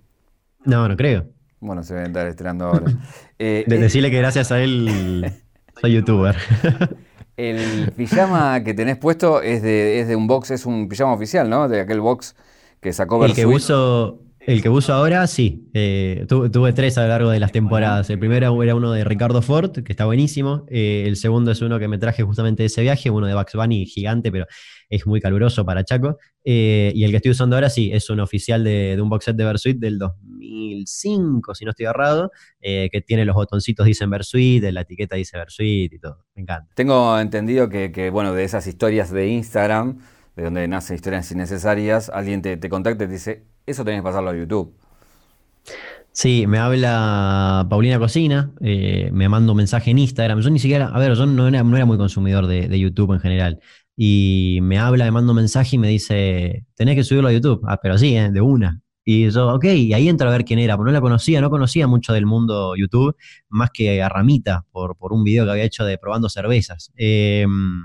No, no creo. Bueno, se va a estar estrenando ahora. [LAUGHS] Eh, de decirle que gracias a él [LAUGHS] soy youtuber. [LAUGHS] El pijama que tenés puesto es de, es de un box, es un pijama oficial, ¿no? De aquel box que sacó El que uso, el que uso ahora, sí. Eh, tuve, tres a lo largo de las temporadas. El primero era uno de Ricardo Ford, que está buenísimo. Eh, el segundo es uno que me traje justamente de ese viaje, uno de Bugs Bunny gigante, pero es muy caluroso para Chaco. Eh, y el que estoy usando ahora, sí, es un oficial de, un box set de Versuit del 2005, si no estoy errado, que tiene los botoncitos dicen Versuit, la etiqueta dice Versuit y todo. Me encanta. Tengo entendido que, que bueno, de esas historias de Instagram, de donde nacen historias innecesarias, alguien te, te contacta y te dice, eso tenés que pasarlo a YouTube. Sí, me habla Paulina Cocina, eh, me manda un mensaje en Instagram. Yo ni siquiera, a ver, yo no era, muy consumidor de, YouTube en general. Y me habla, me manda un mensaje y me dice, tenés que subirlo a YouTube. Ah, pero sí, ¿eh? de una. Y yo, ok, y ahí entro a ver quién era, porque no la conocía, no conocía mucho del mundo YouTube, más que a Ramita, por, un video que había hecho de probando cervezas. Em,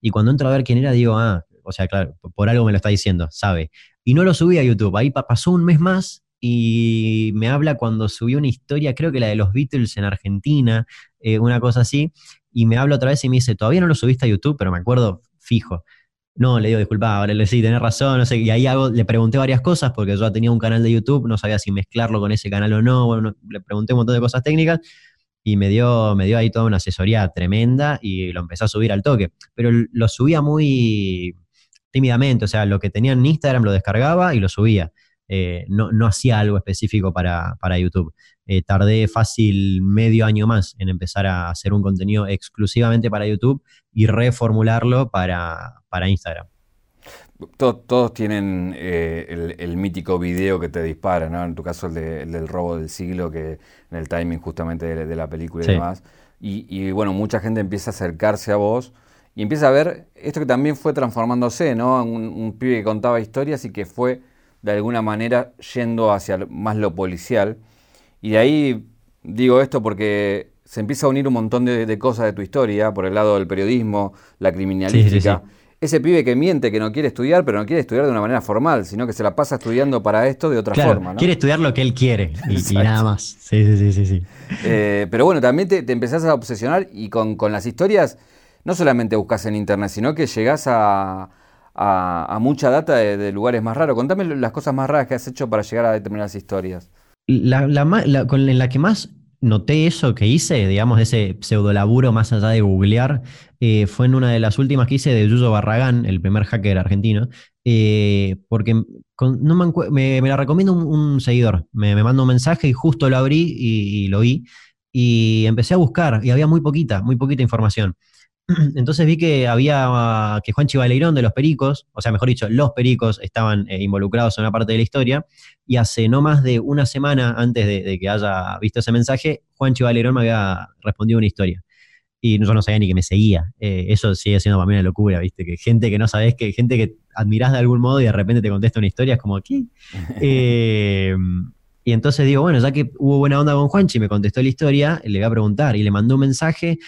y cuando entro a ver quién era, digo, ah, o sea, claro, por algo me lo está diciendo, sabe y no lo subí a YouTube. Ahí pasó un mes más y me habla cuando subió una historia, creo que la de los Beatles en Argentina, eh, una cosa así, y me habla otra vez y me dice, todavía no lo subiste a YouTube, pero me acuerdo fijo. No, le digo, disculpa, ahora le sí, tenés razón, no sé, y ahí le pregunté varias cosas porque yo tenía un canal de YouTube, no sabía si mezclarlo con ese canal o no, bueno, le pregunté un montón de cosas técnicas y me dio, me dio ahí toda una asesoría tremenda y lo empecé a subir al toque, pero lo subía muy, tímidamente, o sea, lo que tenía en Instagram lo descargaba y lo subía. Eh, no, hacía algo específico para, YouTube. Eh, tardé fácil medio año más en empezar a hacer un contenido exclusivamente para YouTube y reformularlo para, Instagram. Todos, tienen eh, el, mítico video que te dispara, ¿no? En tu caso el, del robo del siglo, que en el timing justamente de, la película y demás. Y, y, bueno, mucha gente empieza a acercarse a vos y empieza a ver esto que también fue transformándose, ¿no? Un, pibe que contaba historias y que fue de alguna manera yendo hacia más lo policial. Y de ahí digo esto porque se empieza a unir un montón de, cosas de tu historia, por el lado del periodismo, la criminalística. Ese pibe que miente, que no quiere estudiar, pero no quiere estudiar de una manera formal, sino que se la pasa estudiando para esto de otra forma. ¿no? Quiere estudiar lo que él quiere y, nada más. Sí, sí, sí, sí. Eh, pero bueno, también te, empezás a obsesionar y con, con las historias no solamente buscas en internet, sino que llegás a, mucha data de, lugares más raros. Contame las cosas más raras que has hecho para llegar a determinadas historias. La, con, en la que más noté eso que hice, digamos, ese pseudolaburo más allá de googlear, eh, fue en una de las últimas que hice de Yuyo Barragán, el primer hacker argentino, eh, porque no me, me, la recomiendo un, seguidor. Me, me manda un mensaje y justo lo abrí y lo vi. Y empecé a buscar y había muy poquita, muy poquita información. [CLEARS THROAT] Entonces vi que había, que Juan Chivaleirón de los Pericos, o sea, mejor dicho, los Pericos estaban eh, involucrados en una parte de la historia, y hace no más de una semana antes de, que haya visto ese mensaje, Juan Chivaleirón me había respondido una historia. Y yo no sabía ni que me seguía. Eh, eso sigue siendo para mí una locura, ¿viste? Que gente que no sabes, que gente que admirás de algún modo y de repente te contesta una historia, es como, ¿qué? [LAUGHS] Eh, y entonces digo, bueno, ya que hubo buena onda con Juanchi, me contestó la historia, le voy a preguntar y le mandó un mensaje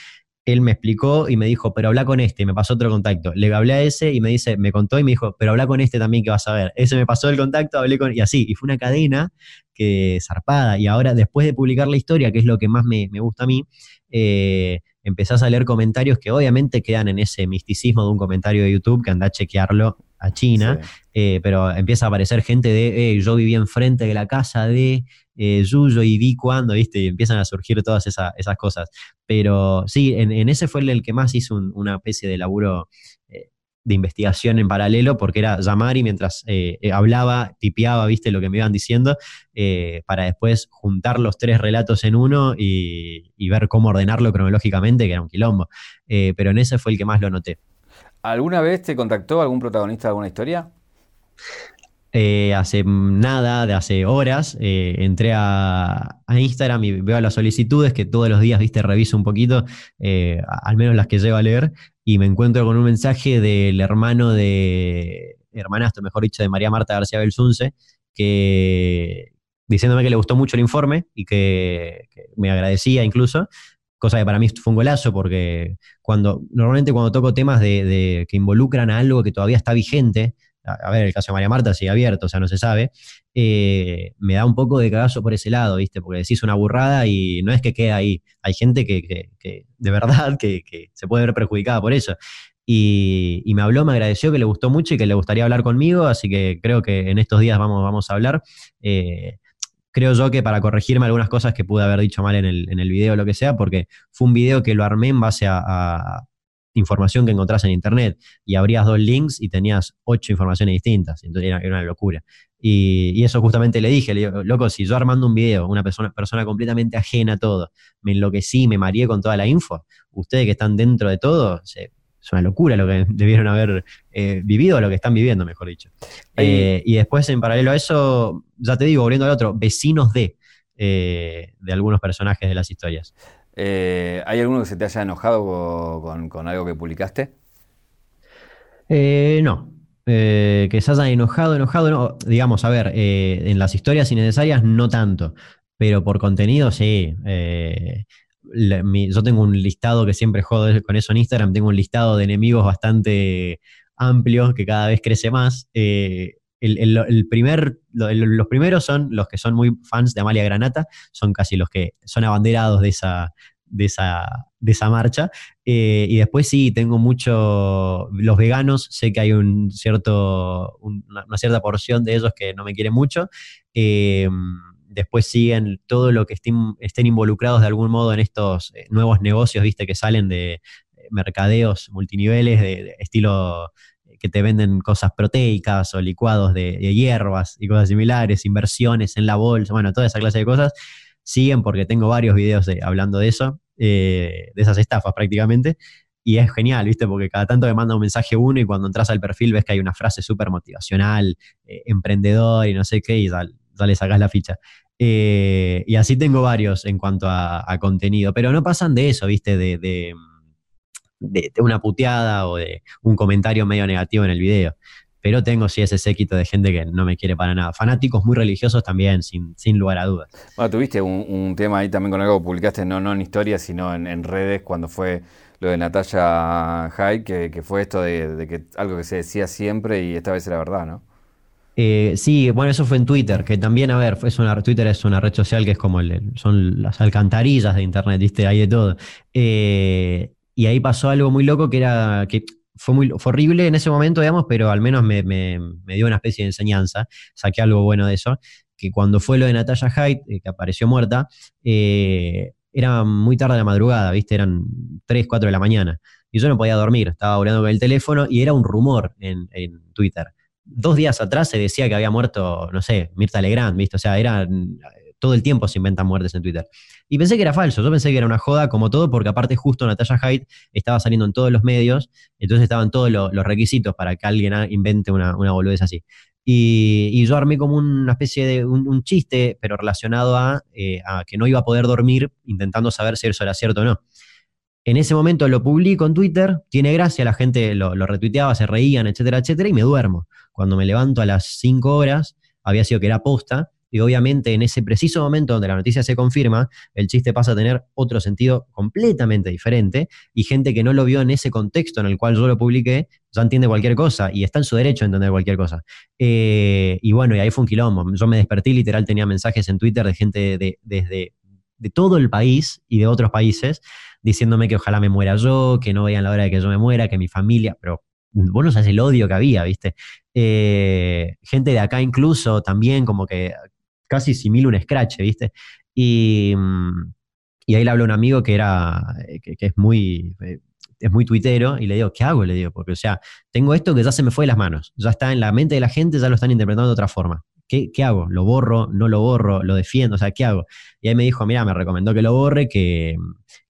él me explicó y me dijo, pero habla con este, me pasó otro contacto. Le hablé a ese y me dice, me contó y me dijo, pero habla con este también que vas a ver. Ese me pasó el contacto, hablé con, y así, y fue una cadena que zarpada. Y ahora, después de publicar la historia, que es lo que más me, gusta a mí, eh, empezás a leer comentarios que obviamente quedan en ese misticismo de un comentario de YouTube que anda a chequearlo a China, eh, pero empieza a aparecer gente de, yo viví enfrente de la casa de eh, Yuyo y vi cuando, ¿viste? Y empiezan a surgir todas esas cosas. Pero sí, en, ese fue el, que más hizo una especie de laburo eh, de investigación en paralelo, porque era llamar y mientras eh, hablaba, tipeaba, ¿viste? Lo que me iban diciendo, para después juntar los tres relatos en uno y, y, ver cómo ordenarlo cronológicamente, que era un quilombo. pero en ese fue el que más lo noté. ¿Alguna vez te contactó algún protagonista de alguna historia? Eh, hace nada, de hace horas, eh, entré a, Instagram y veo las solicitudes que todos los días, viste, reviso un poquito, eh, al menos las que llego a leer, y me encuentro con un mensaje del hermano de, hermanastro, mejor dicho, de María Marta García Belsunce, que diciéndome que le gustó mucho el informe y que, me agradecía incluso, cosa que para mí fue un golazo porque cuando normalmente cuando toco temas de, que involucran a algo que todavía está vigente, a, ver, el caso de María Marta sigue abierto, o sea, no se sabe, eh, me da un poco de cagazo por ese lado, ¿viste? Porque decís una burrada y no es que quede ahí. Hay gente que, de verdad, que, se puede ver perjudicada por eso. Y, me habló, me agradeció que le gustó mucho y que le gustaría hablar conmigo, así que creo que en estos días vamos, vamos a hablar. Eh, creo yo que para corregirme algunas cosas que pude haber dicho mal en el, en el video o lo que sea, porque fue un video que lo armé en base a, información que encontrás en internet y abrías dos links y tenías ocho informaciones distintas, entonces era, una locura. Y, eso justamente le dije, le digo, loco, si yo armando un video, una persona, persona completamente ajena a todo, me enloquecí, me mareé con toda la info, ustedes que están dentro de todo, se, es una locura lo que [LAUGHS] debieron haber eh, vivido, lo que están viviendo, mejor dicho. Eh, y después, en paralelo a eso, ya te digo, volviendo al otro, vecinos de, eh, de algunos personajes de las historias. ¿Hay alguno que se te haya enojado con, algo que publicaste? no. que se haya enojado, enojado, no. Digamos, a ver, en las historias innecesarias no tanto, pero por contenido sí yo tengo un listado que siempre jodo con eso en Instagram, tengo un listado de enemigos bastante amplio que cada vez crece más. Eh, el, primer, los primeros son los que son muy fans de Amalia Granata, son casi los que son abanderados de esa, de esa, de esa marcha. Eh, y después sí, tengo mucho, los veganos, sé que hay un cierto, una, cierta porción de ellos que no me quieren mucho. Eh, después siguen todo lo que estén, involucrados de algún modo en estos eh, nuevos negocios, viste, que salen de mercadeos multiniveles, de, estilo que te venden cosas proteicas o licuados de, hierbas y cosas similares, inversiones en la bolsa, bueno, toda esa clase de cosas, siguen porque tengo varios videos hablando de eso, de esas estafas prácticamente, y es genial, ¿viste? Porque cada tanto me manda un mensaje uno y cuando entras al perfil ves que hay una frase súper motivacional, emprendedor y no sé qué, y ya, ya le sacás la ficha. Eh, y así tengo varios en cuanto a, contenido, pero no pasan de eso, ¿viste? De, de, una puteada o de un comentario medio negativo en el video. Pero tengo sí ese séquito de gente que no me quiere para nada. Fanáticos muy religiosos también, sin, sin lugar a dudas. Bueno, tuviste un, tema ahí también con algo que publicaste, no, no en historias, sino en, redes, cuando fue lo de Natalia Hyde, que, que fue esto de, de, que algo que se decía siempre y esta vez era verdad, ¿no? Eh, sí, bueno, eso fue en Twitter, que también, a ver, es una, Twitter es una red social que es como son las alcantarillas de Internet, ¿viste? Hay de todo. Eh, y ahí pasó algo muy loco que era que fue muy horrible en ese momento, digamos, pero al menos me, dio una especie de enseñanza. Saqué algo bueno de eso, que cuando fue lo de Natalia Hyde, eh, que apareció muerta, era muy tarde de la madrugada, ¿viste? Eran 3, 4 de la mañana. Y yo no podía dormir, estaba hablando con el teléfono y era un rumor en, en Twitter dos días atrás se decía que había muerto, no sé, Mirta Legrand, ¿viste? O sea, era, todo el tiempo se inventan muertes en Twitter. Y pensé que era falso, yo pensé que era una joda como todo, porque aparte justo Natalia Hyde estaba saliendo en todos los medios, entonces estaban todos los, requisitos para que alguien invente una, una boludez así. Y, yo armé como una especie de un, chiste, pero relacionado eh, a, que no iba a poder dormir intentando saber si eso era cierto o no. En ese momento lo publico en Twitter, tiene gracia, la gente lo, lo retuiteaba, se reían, etcétera, etcétera, y me duermo cuando me levanto a las 5 horas, había sido que era posta, y obviamente en ese preciso momento donde la noticia se confirma, el chiste pasa a tener otro sentido completamente diferente, y gente que no lo vio en ese contexto en el cual yo lo publiqué, ya entiende cualquier cosa, y está en su derecho a entender cualquier cosa. Eh, y bueno, y ahí fue un quilombo. Yo me desperté literal tenía mensajes en Twitter de gente de, desde de todo el país y de otros países diciéndome que ojalá me muera yo, que no vean la hora de que yo me muera, que mi familia, pero vos no sabes el odio que había, ¿viste? Eh, gente de acá incluso también como que casi simila un scratch, ¿viste? Y, y ahí le hablo a un amigo que era, que, es muy, eh, es muy tuitero, y le digo, ¿qué hago? Le digo, porque, o sea, tengo esto que ya se me fue de las manos, ya está en la mente de la gente, ya lo están interpretando de otra forma. ¿Qué, ¿Qué, hago? ¿Lo borro? ¿No lo borro? ¿Lo defiendo? O sea, ¿qué hago? Y ahí me dijo, mira, me recomendó que lo borre, que,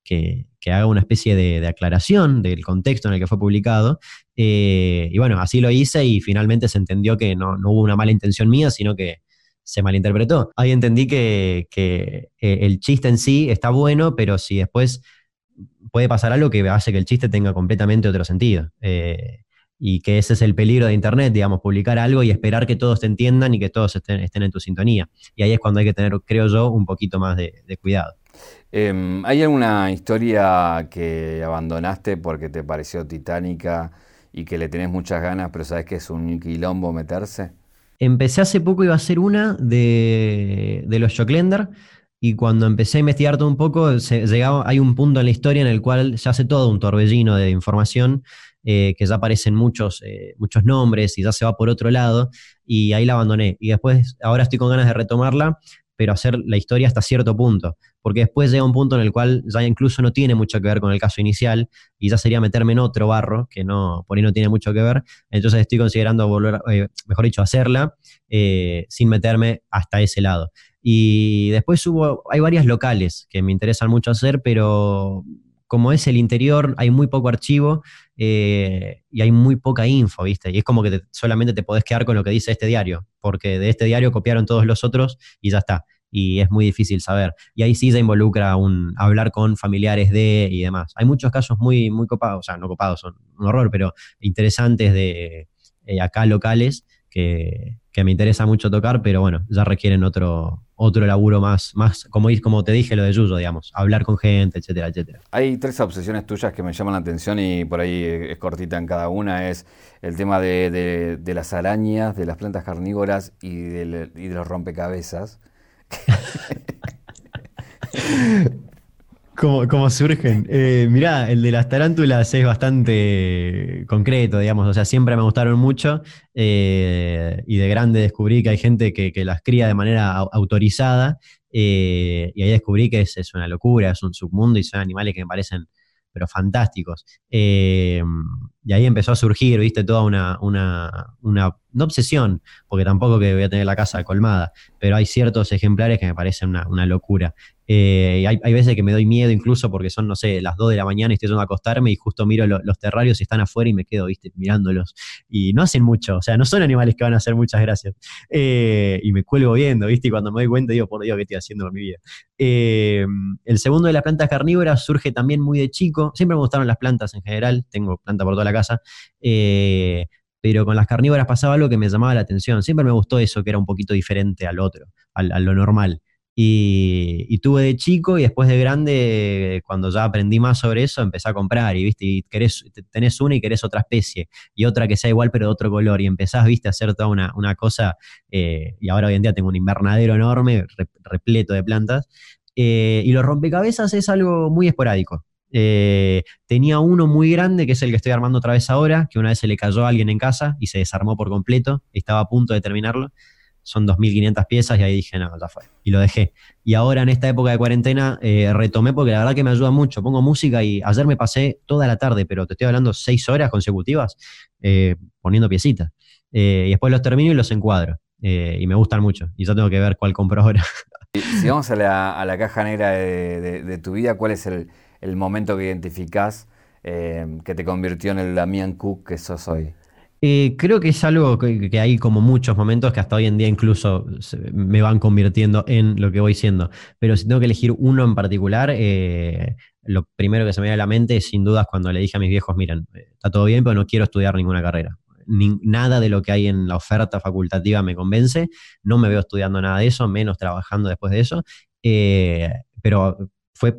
que, haga una especie de, aclaración del contexto en el que fue publicado. Eh, y bueno, así lo hice y finalmente se entendió que no, hubo una mala intención mía, sino que se malinterpretó. Ahí entendí que, eh, el chiste en sí está bueno, pero si después puede pasar algo que hace que el chiste tenga completamente otro sentido. Eh, y que ese es el peligro de Internet, digamos, publicar algo y esperar que todos te entiendan y que todos estén, en tu sintonía. Y ahí es cuando hay que tener, creo yo, un poquito más de cuidado. Em, ¿Hay alguna historia que abandonaste porque te pareció titánica y que le tenés muchas ganas, pero sabes que es un quilombo meterse? Empecé hace poco, iba a ser una de, los Joclender, y cuando empecé a investigar todo un poco, llegaba, hay un punto en la historia en el cual se hace todo un torbellino de información, eh, que ya aparecen muchos, eh, muchos nombres y ya se va por otro lado, y ahí la abandoné. Y después, ahora estoy con ganas de retomarla, pero hacer la historia hasta cierto punto, porque después llega un punto en el cual ya incluso no tiene mucho que ver con el caso inicial y ya sería meterme en otro barro que no, por ahí no tiene mucho que ver, entonces estoy considerando volver, eh, mejor dicho, hacerla sin meterme hasta ese lado. Y después hubo, hay varias locales que me interesan mucho hacer, pero como es el interior, hay muy poco archivo eh, y hay muy poca info, ¿viste? Y es como que solamente te podés quedar con lo que dice este diario, porque de este diario copiaron todos los otros y ya está. Y es muy difícil saber. Y ahí sí se involucra un, hablar con familiares de y demás. Hay muchos casos muy, muy copados, o sea, no copados, son un horror, pero interesantes de eh, acá locales que, que me interesa mucho tocar, pero bueno, ya requieren otro, otro laburo más, más como, como te dije, lo de Yuyo, digamos, hablar con gente, etcétera, etcétera. Hay tres obsesiones tuyas que me llaman la atención y por ahí es cortita en cada una, es el tema de, las arañas, de las plantas carnívoras y de, y de los rompecabezas. [LAUGHS] ¿Cómo, surgen? Eh, mirá, el de las tarántulas es bastante concreto, digamos, o sea, siempre me gustaron mucho eh, y de grande descubrí que hay gente que, las cría de manera autorizada eh, y ahí descubrí que es, una locura, es un submundo y son animales que me parecen pero fantásticos. y ahí empezó a surgir, viste, toda una, una, una, no obsesión, porque tampoco que voy a tener la casa colmada, pero hay ciertos ejemplares que me parecen una, una locura. Eh, hay, veces que me doy miedo incluso porque son, no sé, las 2 de la mañana y estoy yendo a acostarme y justo miro los terrarios y están afuera y me quedo, viste, mirándolos. Y no hacen mucho, o sea, no son animales que van a hacer muchas gracias. Eh, y me cuelgo viendo, viste, y cuando me doy cuenta digo, por Dios, ¿qué estoy haciendo con mi vida? Eh, el segundo de las plantas carnívoras surge también muy de chico. Siempre me gustaron las plantas en general, tengo planta por toda la casa. pero con las carnívoras pasaba algo que me llamaba la atención. Siempre me gustó eso, que era un poquito diferente al otro, a lo normal. Y, tuve de chico y después de grande, cuando ya aprendí más sobre eso, empecé a comprar y, ¿viste? y querés, tenés una y querés otra especie y otra que sea igual pero de otro color y empezás ¿viste? a hacer toda una, una cosa eh, y ahora hoy en día tengo un invernadero enorme repleto de plantas eh, y los rompecabezas es algo muy esporádico. Eh, tenía uno muy grande, que es el que estoy armando otra vez ahora, que una vez se le cayó a alguien en casa y se desarmó por completo, estaba a punto de terminarlo son 2.500 piezas y ahí dije, no, ya fue. Y lo dejé. Y ahora en esta época de cuarentena eh, retomé porque la verdad que me ayuda mucho. Pongo música y ayer me pasé toda la tarde, pero te estoy hablando seis horas consecutivas eh, poniendo piecitas. Eh, y después los termino y los encuadro. y me gustan mucho. Y ya tengo que ver cuál compro ahora. [LAUGHS] si vamos a la, caja negra de, tu vida, ¿cuál es el, momento que identificás que te convirtió en el Damián Cook que sos hoy? Eh, creo que es algo que, hay como muchos momentos que hasta hoy en día incluso me van convirtiendo en lo que voy siendo. Pero si tengo que elegir uno en particular, eh, lo primero que se me viene a la mente es sin dudas cuando le dije a mis viejos, miren, eh, está todo bien, pero no quiero estudiar ninguna carrera. nada de lo que hay en la oferta facultativa me convence, no me veo estudiando nada de eso, menos trabajando después de eso. pero fue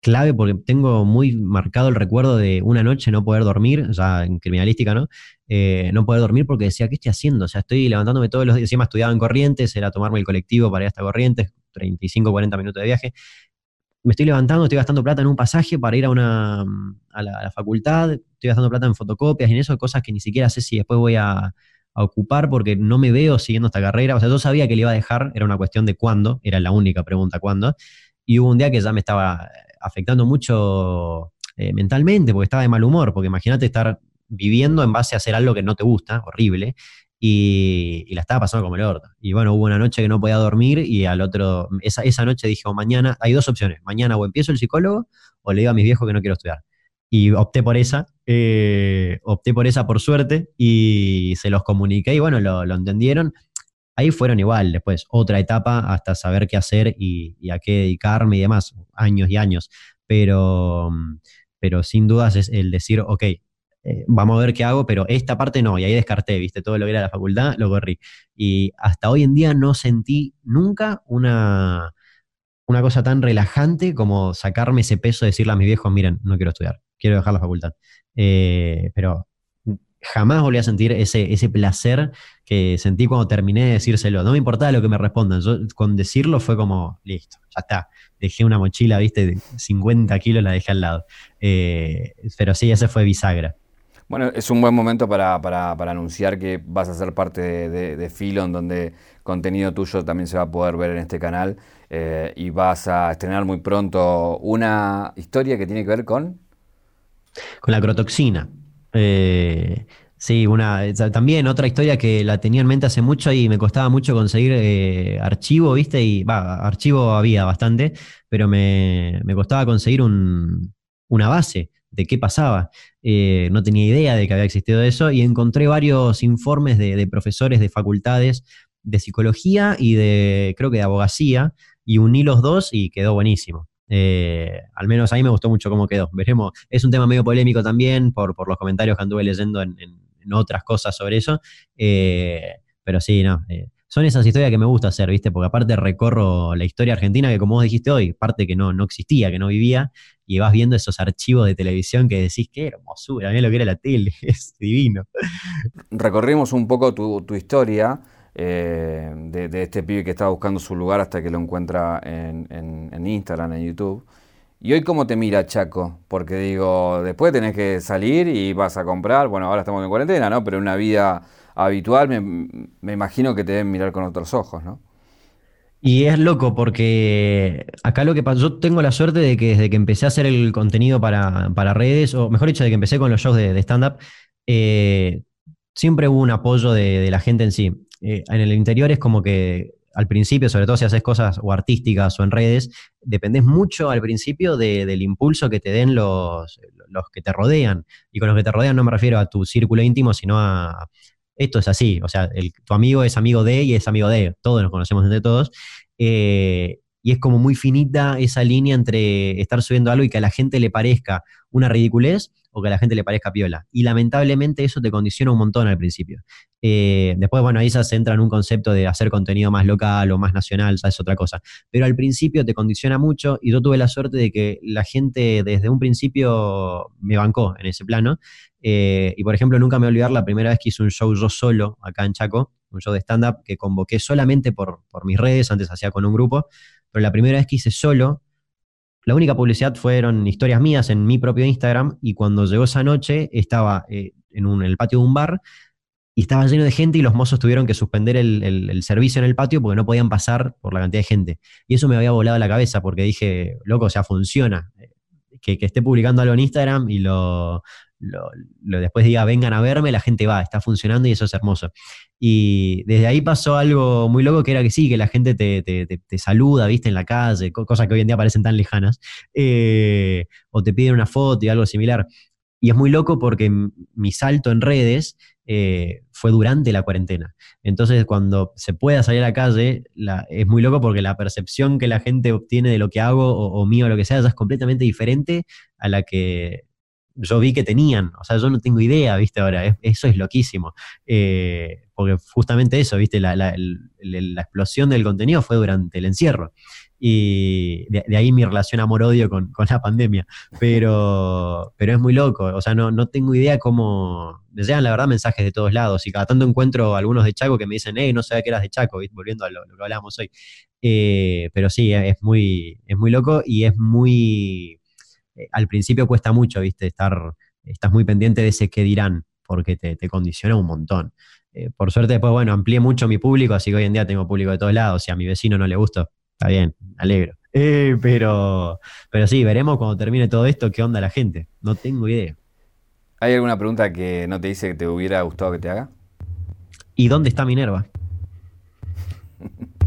clave porque tengo muy marcado el recuerdo de una noche no poder dormir, ya en criminalística, ¿no? Eh, no poder dormir porque decía, ¿qué estoy haciendo? O sea, estoy levantándome todos los días, encima estudiaba en Corrientes, era tomarme el colectivo para ir hasta Corrientes, 35, 40 minutos de viaje. Me estoy levantando, estoy gastando plata en un pasaje para ir a, una, a, la, facultad, estoy gastando plata en fotocopias y en eso, cosas que ni siquiera sé si después voy a, ocupar porque no me veo siguiendo esta carrera. O sea, yo sabía que le iba a dejar, era una cuestión de cuándo, era la única pregunta cuándo. Y hubo un día que ya me estaba afectando mucho eh, mentalmente, porque estaba de mal humor, porque imagínate estar viviendo en base a hacer algo que no te gusta, horrible, y, la estaba pasando como el orto. Y bueno, hubo una noche que no podía dormir y al otro, esa, esa noche dije, mañana, hay dos opciones, mañana o empiezo el psicólogo o le digo a mis viejos que no quiero estudiar. Y opté por esa, eh, opté por esa por suerte y se los comuniqué y bueno, lo, lo entendieron ahí fueron igual, después otra etapa hasta saber qué hacer y, a qué dedicarme y demás, años y años. Pero, pero sin dudas es el decir, ok, eh, vamos a ver qué hago, pero esta parte no, y ahí descarté, viste, todo lo que era la facultad, lo corrí. Y hasta hoy en día no sentí nunca una, una cosa tan relajante como sacarme ese peso de decirle a mis viejos, miren, no quiero estudiar, quiero dejar la facultad. Eh, pero jamás volví a sentir ese, ese placer que sentí cuando terminé de decírselo. No me importaba lo que me respondan. Yo con decirlo fue como, listo, ya está. Dejé una mochila, viste, de 50 kilos, la dejé al lado. Eh, pero sí, ese fue bisagra. Bueno, es un buen momento para, anunciar que vas a ser parte de, de, Filon, donde contenido tuyo también se va a poder ver en este canal. Eh, y vas a estrenar muy pronto una historia que tiene que ver con... Con la crotoxina. Eh, sí, una, también otra historia que la tenía en mente hace mucho y me costaba mucho conseguir eh, archivo, ¿viste? Y va, archivo había bastante, pero me, costaba conseguir una base de qué pasaba. Eh, no tenía idea de que había existido eso y encontré varios informes de, profesores de facultades de psicología y de, creo que de abogacía, y uní los dos y quedó buenísimo. Eh, al menos a mí me gustó mucho cómo quedó. Veremos. Es un tema medio polémico también por, por los comentarios que anduve leyendo en, otras cosas sobre eso. Eh, pero sí, no. Son esas historias que me gusta hacer, ¿viste? Porque aparte recorro la historia argentina que, como vos dijiste hoy, parte que no, no existía, que no vivía, y vas viendo esos archivos de televisión que decís, qué hermosura, mí lo que era la tele, [LAUGHS] es divino. Recorrimos un poco tu, tu historia. Eh, de, este pibe que estaba buscando su lugar hasta que lo encuentra en, Instagram, en YouTube. ¿Y hoy cómo te mira Chaco? Porque digo, después tenés que salir y vas a comprar, bueno, ahora estamos en cuarentena, ¿no? Pero en una vida habitual me, imagino que te deben mirar con otros ojos, ¿no? Y es loco porque acá lo que pasó, yo tengo la suerte de que desde que empecé a hacer el contenido para, redes, o mejor dicho, de que empecé con los shows de, stand-up, eh, siempre hubo un apoyo de, la gente en sí. Eh, en el interior es como que al principio, sobre todo si haces cosas o artísticas o en redes, dependés mucho al principio del impulso que te den los, los que te rodean. Y con los que te rodean no me refiero a tu círculo íntimo, sino a... Esto es así, o sea, tu amigo es amigo de y es amigo de, todos nos conocemos entre todos. Eh, y es como muy finita esa línea entre estar subiendo algo y que a la gente le parezca una ridiculez o que a la gente le parezca piola. Y lamentablemente eso te condiciona un montón al principio. Eh, después, bueno, ahí se entra en un concepto de hacer contenido más local o más nacional, ya es otra cosa. Pero al principio te condiciona mucho y yo tuve la suerte de que la gente desde un principio me bancó en ese plano. Eh, y por ejemplo, nunca me voy a olvidar la primera vez que hice un show yo solo acá en Chaco, un show de stand-up que convoqué solamente por, por mis redes, antes hacía con un grupo, pero la primera vez que hice solo, la única publicidad fueron historias mías en mi propio Instagram y cuando llegó esa noche estaba eh, en, el patio de un bar y estaba lleno de gente y los mozos tuvieron que suspender el, servicio en el patio porque no podían pasar por la cantidad de gente. Y eso me había volado la cabeza porque dije, loco, o sea, funciona. Que, que esté publicando algo en Instagram y lo, lo, después diga vengan a verme, la gente va, está funcionando y eso es hermoso. Y desde ahí pasó algo muy loco que era que sí, que la gente te, saluda, viste, en la calle, cosas que hoy en día parecen tan lejanas, eh, o te piden una foto y algo similar. Y es muy loco porque mi salto en redes eh, fue durante la cuarentena. Entonces, cuando se pueda salir a la calle, es muy loco porque la percepción que la gente obtiene de lo que hago o, o mío o lo que sea ya es completamente diferente a la que yo vi que tenían, o sea, yo no tengo idea, viste, ahora, eso es loquísimo, eh, porque justamente eso, viste, la, explosión del contenido fue durante el encierro, y de, ahí mi relación amor-odio con, la pandemia, pero, pero es muy loco, o sea, no, no tengo idea cómo, me llegan la verdad mensajes de todos lados, y cada tanto encuentro algunos de Chaco que me dicen, hey, no sabía que eras de Chaco, volviendo a lo, que hablábamos hoy, eh, pero sí, es muy, es muy loco y es muy eh, al principio cuesta mucho, ¿viste? Estar, estás muy pendiente de ese qué dirán, porque te, condiciona un montón. Eh, por suerte, después, bueno, amplié mucho mi público, así que hoy en día tengo público de todos lados. Si a mi vecino no le gusta, está bien, alegro. [LAUGHS] Eh, pero, pero sí, veremos cuando termine todo esto qué onda la gente. No tengo idea. ¿Hay alguna pregunta que no te dice que te hubiera gustado que te haga? ¿Y dónde está Minerva? [LAUGHS]